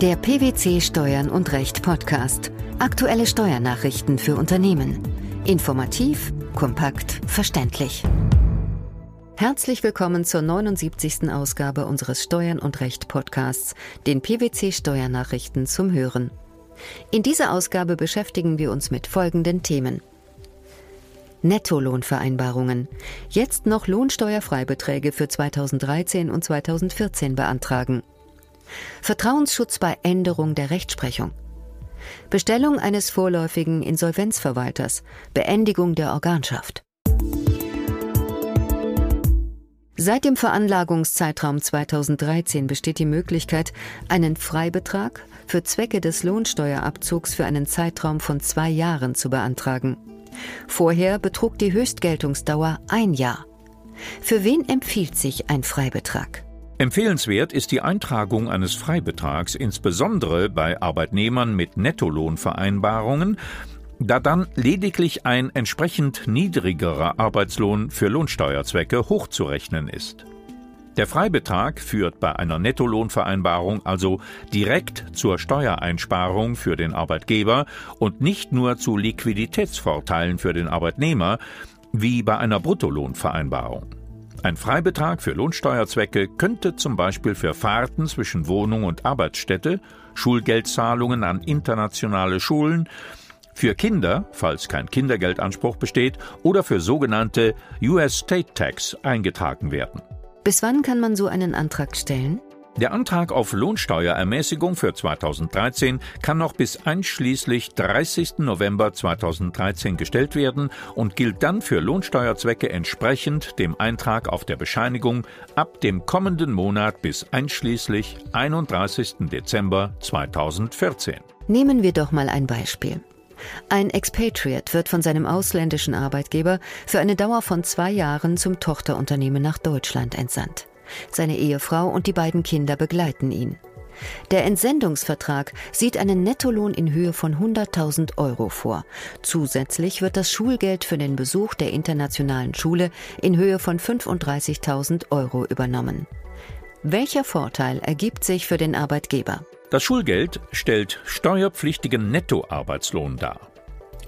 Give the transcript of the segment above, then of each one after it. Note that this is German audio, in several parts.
Der PwC Steuern und Recht Podcast. Aktuelle Steuernachrichten für Unternehmen. Informativ, kompakt, verständlich. Herzlich willkommen zur 79. Ausgabe unseres Steuern und Recht Podcasts, den PwC Steuernachrichten zum Hören. In dieser Ausgabe beschäftigen wir uns mit folgenden Themen. Nettolohnvereinbarungen. Jetzt noch Lohnsteuerfreibeträge für 2013 und 2014 beantragen. Vertrauensschutz bei Änderung der Rechtsprechung. Bestellung eines vorläufigen Insolvenzverwalters. Beendigung der Organschaft. Seit dem Veranlagungszeitraum 2013 besteht die Möglichkeit, einen Freibetrag für Zwecke des Lohnsteuerabzugs für einen Zeitraum von zwei Jahren zu beantragen. Vorher betrug die Höchstgeltungsdauer ein Jahr. Für wen empfiehlt sich ein Freibetrag? Empfehlenswert ist die Eintragung eines Freibetrags insbesondere bei Arbeitnehmern mit Nettolohnvereinbarungen, da dann lediglich ein entsprechend niedrigerer Arbeitslohn für Lohnsteuerzwecke hochzurechnen ist. Der Freibetrag führt bei einer Nettolohnvereinbarung also direkt zur Steuereinsparung für den Arbeitgeber und nicht nur zu Liquiditätsvorteilen für den Arbeitnehmer, wie bei einer Bruttolohnvereinbarung. Ein Freibetrag für Lohnsteuerzwecke könnte zum Beispiel für Fahrten zwischen Wohnung und Arbeitsstätte, Schulgeldzahlungen an internationale Schulen, für Kinder, falls kein Kindergeldanspruch besteht, oder für sogenannte US State Tax eingetragen werden. Bis wann kann man so einen Antrag stellen? Der Antrag auf Lohnsteuerermäßigung für 2013 kann noch bis einschließlich 30. November 2013 gestellt werden und gilt dann für Lohnsteuerzwecke entsprechend dem Eintrag auf der Bescheinigung ab dem kommenden Monat bis einschließlich 31. Dezember 2014. Nehmen wir doch mal ein Beispiel. Ein Expatriate wird von seinem ausländischen Arbeitgeber für eine Dauer von zwei Jahren zum Tochterunternehmen nach Deutschland entsandt. Seine Ehefrau und die beiden Kinder begleiten ihn. Der Entsendungsvertrag sieht einen Nettolohn in Höhe von 100.000 Euro vor. Zusätzlich wird das Schulgeld für den Besuch der internationalen Schule in Höhe von 35.000 Euro übernommen. Welcher Vorteil ergibt sich für den Arbeitgeber? Das Schulgeld stellt steuerpflichtigen Nettoarbeitslohn dar.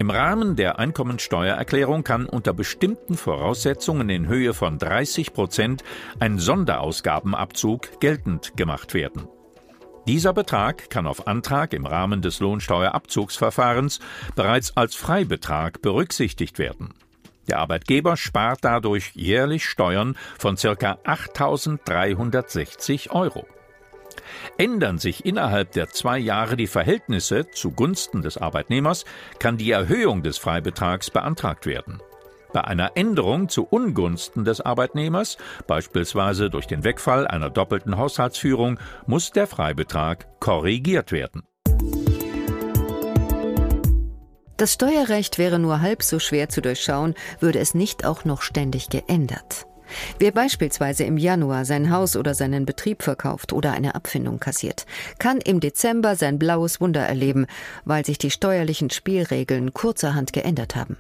Im Rahmen der Einkommensteuererklärung kann unter bestimmten Voraussetzungen in Höhe von 30 Prozent ein Sonderausgabenabzug geltend gemacht werden. Dieser Betrag kann auf Antrag im Rahmen des Lohnsteuerabzugsverfahrens bereits als Freibetrag berücksichtigt werden. Der Arbeitgeber spart dadurch jährlich Steuern von ca. 8.360 Euro. Ändern sich innerhalb der zwei Jahre die Verhältnisse zugunsten des Arbeitnehmers, kann die Erhöhung des Freibetrags beantragt werden. Bei einer Änderung zu Ungunsten des Arbeitnehmers, beispielsweise durch den Wegfall einer doppelten Haushaltsführung, muss der Freibetrag korrigiert werden. Das Steuerrecht wäre nur halb so schwer zu durchschauen, würde es nicht auch noch ständig geändert. Wer beispielsweise im Januar sein Haus oder seinen Betrieb verkauft oder eine Abfindung kassiert, kann im Dezember sein blaues Wunder erleben, weil sich die steuerlichen Spielregeln kurzerhand geändert haben.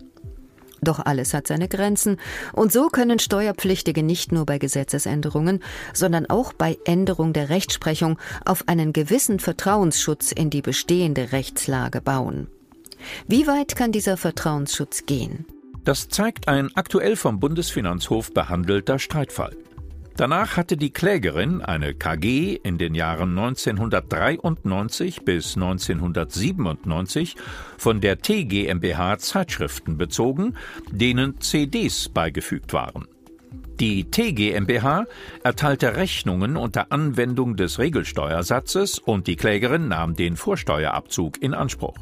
Doch alles hat seine Grenzen, und so können Steuerpflichtige nicht nur bei Gesetzesänderungen, sondern auch bei Änderung der Rechtsprechung auf einen gewissen Vertrauensschutz in die bestehende Rechtslage bauen. Wie weit kann dieser Vertrauensschutz gehen? Das zeigt ein aktuell vom Bundesfinanzhof behandelter Streitfall. Danach hatte die Klägerin, eine KG, in den Jahren 1993 bis 1997 von der T GmbH Zeitschriften bezogen, denen CDs beigefügt waren. Die T GmbH erteilte Rechnungen unter Anwendung des Regelsteuersatzes und die Klägerin nahm den Vorsteuerabzug in Anspruch.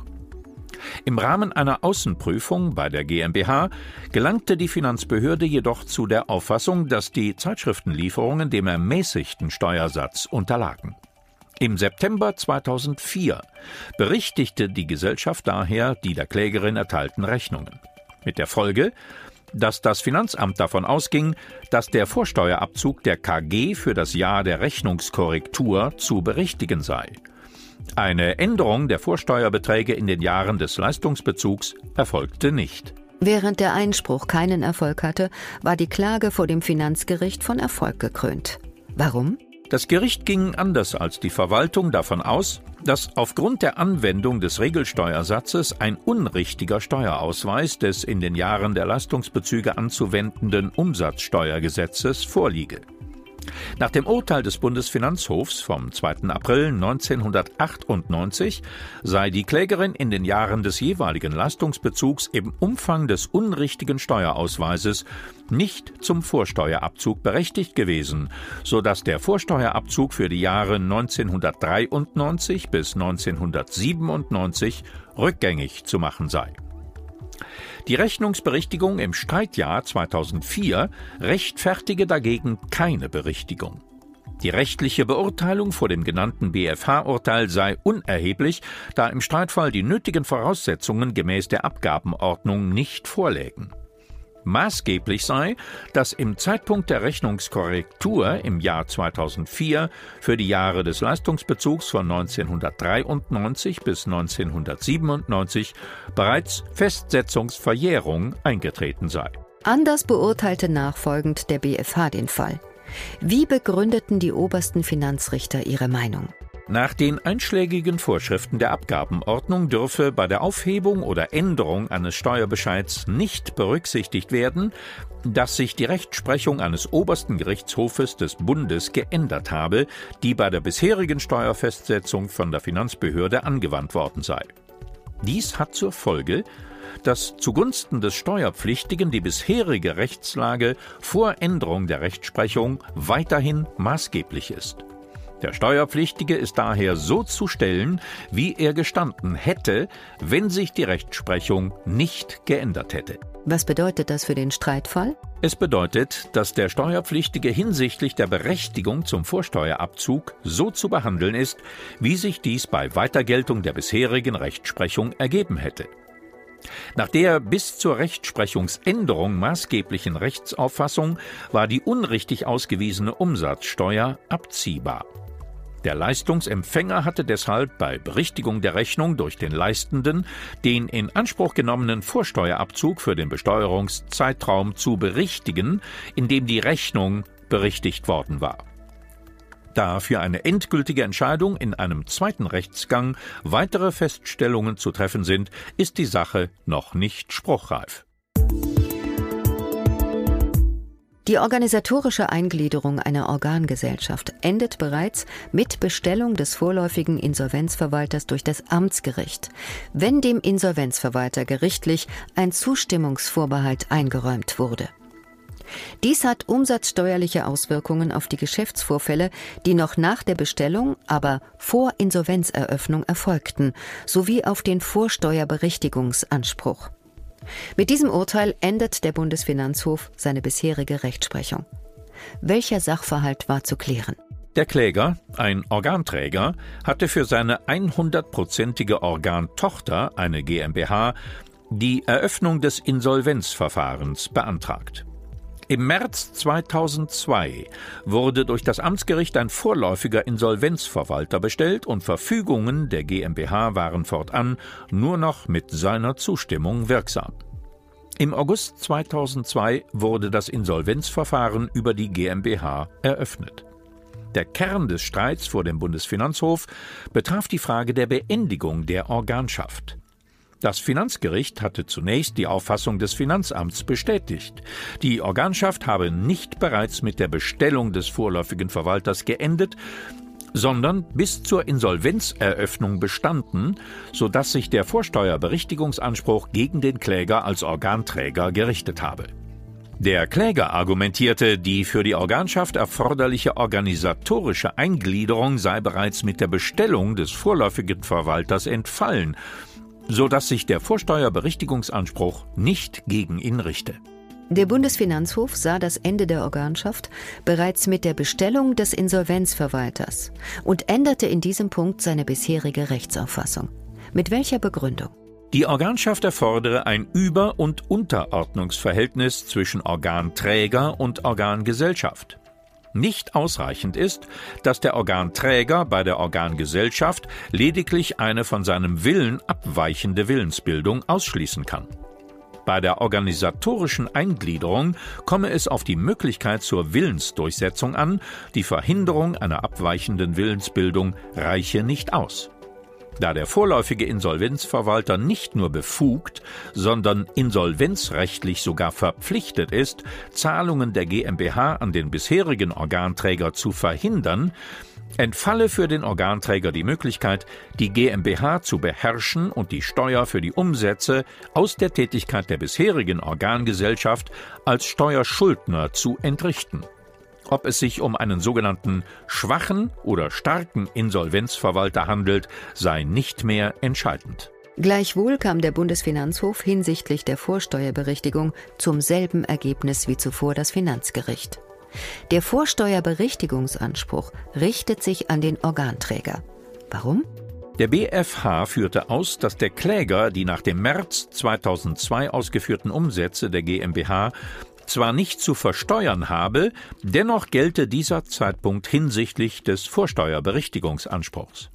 Im Rahmen einer Außenprüfung bei der GmbH gelangte die Finanzbehörde jedoch zu der Auffassung, dass die Zeitschriftenlieferungen dem ermäßigten Steuersatz unterlagen. Im September 2004 berichtigte die Gesellschaft daher die der Klägerin erteilten Rechnungen. Mit der Folge, dass das Finanzamt davon ausging, dass der Vorsteuerabzug der KG für das Jahr der Rechnungskorrektur zu berichtigen sei. Eine Änderung der Vorsteuerbeträge in den Jahren des Leistungsbezugs erfolgte nicht. Während der Einspruch keinen Erfolg hatte, war die Klage vor dem Finanzgericht von Erfolg gekrönt. Warum? Das Gericht ging anders als die Verwaltung davon aus, dass aufgrund der Anwendung des Regelsteuersatzes ein unrichtiger Steuerausweis des in den Jahren der Leistungsbezüge anzuwendenden Umsatzsteuergesetzes vorliege. Nach dem Urteil des Bundesfinanzhofs vom 2. April 1998 sei die Klägerin in den Jahren des jeweiligen Leistungsbezugs im Umfang des unrichtigen Steuerausweises nicht zum Vorsteuerabzug berechtigt gewesen, so dass der Vorsteuerabzug für die Jahre 1993 bis 1997 rückgängig zu machen sei. Die Rechnungsberichtigung im Streitjahr 2004 rechtfertige dagegen keine Berichtigung. Die rechtliche Beurteilung vor dem genannten BFH-Urteil sei unerheblich, da im Streitfall die nötigen Voraussetzungen gemäß der Abgabenordnung nicht vorlägen. Maßgeblich sei, dass im Zeitpunkt der Rechnungskorrektur im Jahr 2004 für die Jahre des Leistungsbezugs von 1993 bis 1997 bereits Festsetzungsverjährung eingetreten sei. Anders beurteilte nachfolgend der BFH den Fall. Wie begründeten die obersten Finanzrichter ihre Meinung? Nach den einschlägigen Vorschriften der Abgabenordnung dürfe bei der Aufhebung oder Änderung eines Steuerbescheids nicht berücksichtigt werden, dass sich die Rechtsprechung eines obersten Gerichtshofes des Bundes geändert habe, die bei der bisherigen Steuerfestsetzung von der Finanzbehörde angewandt worden sei. Dies hat zur Folge, dass zugunsten des Steuerpflichtigen die bisherige Rechtslage vor Änderung der Rechtsprechung weiterhin maßgeblich ist. Der Steuerpflichtige ist daher so zu stellen, wie er gestanden hätte, wenn sich die Rechtsprechung nicht geändert hätte. Was bedeutet das für den Streitfall? Es bedeutet, dass der Steuerpflichtige hinsichtlich der Berechtigung zum Vorsteuerabzug so zu behandeln ist, wie sich dies bei Weitergeltung der bisherigen Rechtsprechung ergeben hätte. Nach der bis zur Rechtsprechungsänderung maßgeblichen Rechtsauffassung war die unrichtig ausgewiesene Umsatzsteuer abziehbar. Der Leistungsempfänger hatte deshalb bei Berichtigung der Rechnung durch den Leistenden den in Anspruch genommenen Vorsteuerabzug für den Besteuerungszeitraum zu berichtigen, in dem die Rechnung berichtigt worden war. Da für eine endgültige Entscheidung in einem zweiten Rechtsgang weitere Feststellungen zu treffen sind, ist die Sache noch nicht spruchreif. Die organisatorische Eingliederung einer Organgesellschaft endet bereits mit Bestellung des vorläufigen Insolvenzverwalters durch das Amtsgericht, wenn dem Insolvenzverwalter gerichtlich ein Zustimmungsvorbehalt eingeräumt wurde. Dies hat umsatzsteuerliche Auswirkungen auf die Geschäftsvorfälle, die noch nach der Bestellung, aber vor Insolvenzeröffnung erfolgten, sowie auf den Vorsteuerberichtigungsanspruch. Mit diesem Urteil ändert der Bundesfinanzhof seine bisherige Rechtsprechung. Welcher Sachverhalt war zu klären? Der Kläger, ein Organträger, hatte für seine 100-prozentige Organtochter, eine GmbH, die Eröffnung des Insolvenzverfahrens beantragt. Im März 2002 wurde durch das Amtsgericht ein vorläufiger Insolvenzverwalter bestellt und Verfügungen der GmbH waren fortan nur noch mit seiner Zustimmung wirksam. Im August 2002 wurde das Insolvenzverfahren über die GmbH eröffnet. Der Kern des Streits vor dem Bundesfinanzhof betraf die Frage der Beendigung der Organschaft. Das Finanzgericht hatte zunächst die Auffassung des Finanzamts bestätigt. Die Organschaft habe nicht bereits mit der Bestellung des vorläufigen Verwalters geendet, sondern bis zur Insolvenzeröffnung bestanden, so dass sich der Vorsteuerberichtigungsanspruch gegen den Kläger als Organträger gerichtet habe. Der Kläger argumentierte, die für die Organschaft erforderliche organisatorische Eingliederung sei bereits mit der Bestellung des vorläufigen Verwalters entfallen so dass sich der Vorsteuerberichtigungsanspruch nicht gegen ihn richte. Der Bundesfinanzhof sah das Ende der Organschaft bereits mit der Bestellung des Insolvenzverwalters und änderte in diesem Punkt seine bisherige Rechtsauffassung. Mit welcher Begründung? Die Organschaft erfordere ein Über- und Unterordnungsverhältnis zwischen Organträger und Organgesellschaft. Nicht ausreichend ist, dass der Organträger bei der Organgesellschaft lediglich eine von seinem Willen abweichende Willensbildung ausschließen kann. Bei der organisatorischen Eingliederung komme es auf die Möglichkeit zur Willensdurchsetzung an, die Verhinderung einer abweichenden Willensbildung reiche nicht aus. Da der vorläufige Insolvenzverwalter nicht nur befugt, sondern insolvenzrechtlich sogar verpflichtet ist, Zahlungen der GmbH an den bisherigen Organträger zu verhindern, entfalle für den Organträger die Möglichkeit, die GmbH zu beherrschen und die Steuer für die Umsätze aus der Tätigkeit der bisherigen Organgesellschaft als Steuerschuldner zu entrichten. Ob es sich um einen sogenannten schwachen oder starken Insolvenzverwalter handelt, sei nicht mehr entscheidend. Gleichwohl kam der Bundesfinanzhof hinsichtlich der Vorsteuerberichtigung zum selben Ergebnis wie zuvor das Finanzgericht. Der Vorsteuerberichtigungsanspruch richtet sich an den Organträger. Warum? Der BfH führte aus, dass der Kläger die nach dem März 2002 ausgeführten Umsätze der GmbH zwar nicht zu versteuern habe, dennoch gelte dieser Zeitpunkt hinsichtlich des Vorsteuerberichtigungsanspruchs.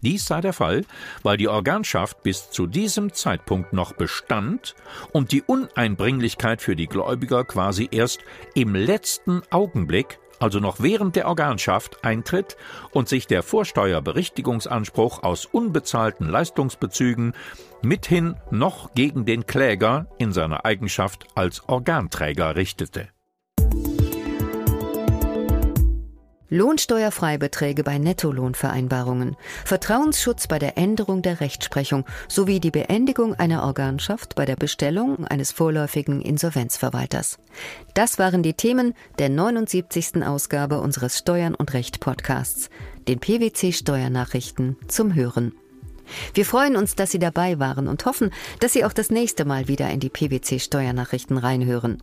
Dies sei der Fall, weil die Organschaft bis zu diesem Zeitpunkt noch bestand und die Uneinbringlichkeit für die Gläubiger quasi erst im letzten Augenblick, also noch während der Organschaft, eintritt und sich der Vorsteuerberichtigungsanspruch aus unbezahlten Leistungsbezügen mithin noch gegen den Kläger in seiner Eigenschaft als Organträger richtete. Lohnsteuerfreibeträge bei Nettolohnvereinbarungen, Vertrauensschutz bei der Änderung der Rechtsprechung sowie die Beendigung einer Organschaft bei der Bestellung eines vorläufigen Insolvenzverwalters. Das waren die Themen der 79. Ausgabe unseres Steuern und Recht Podcasts, den PwC Steuernachrichten zum Hören. Wir freuen uns, dass Sie dabei waren und hoffen, dass Sie auch das nächste Mal wieder in die PwC Steuernachrichten reinhören.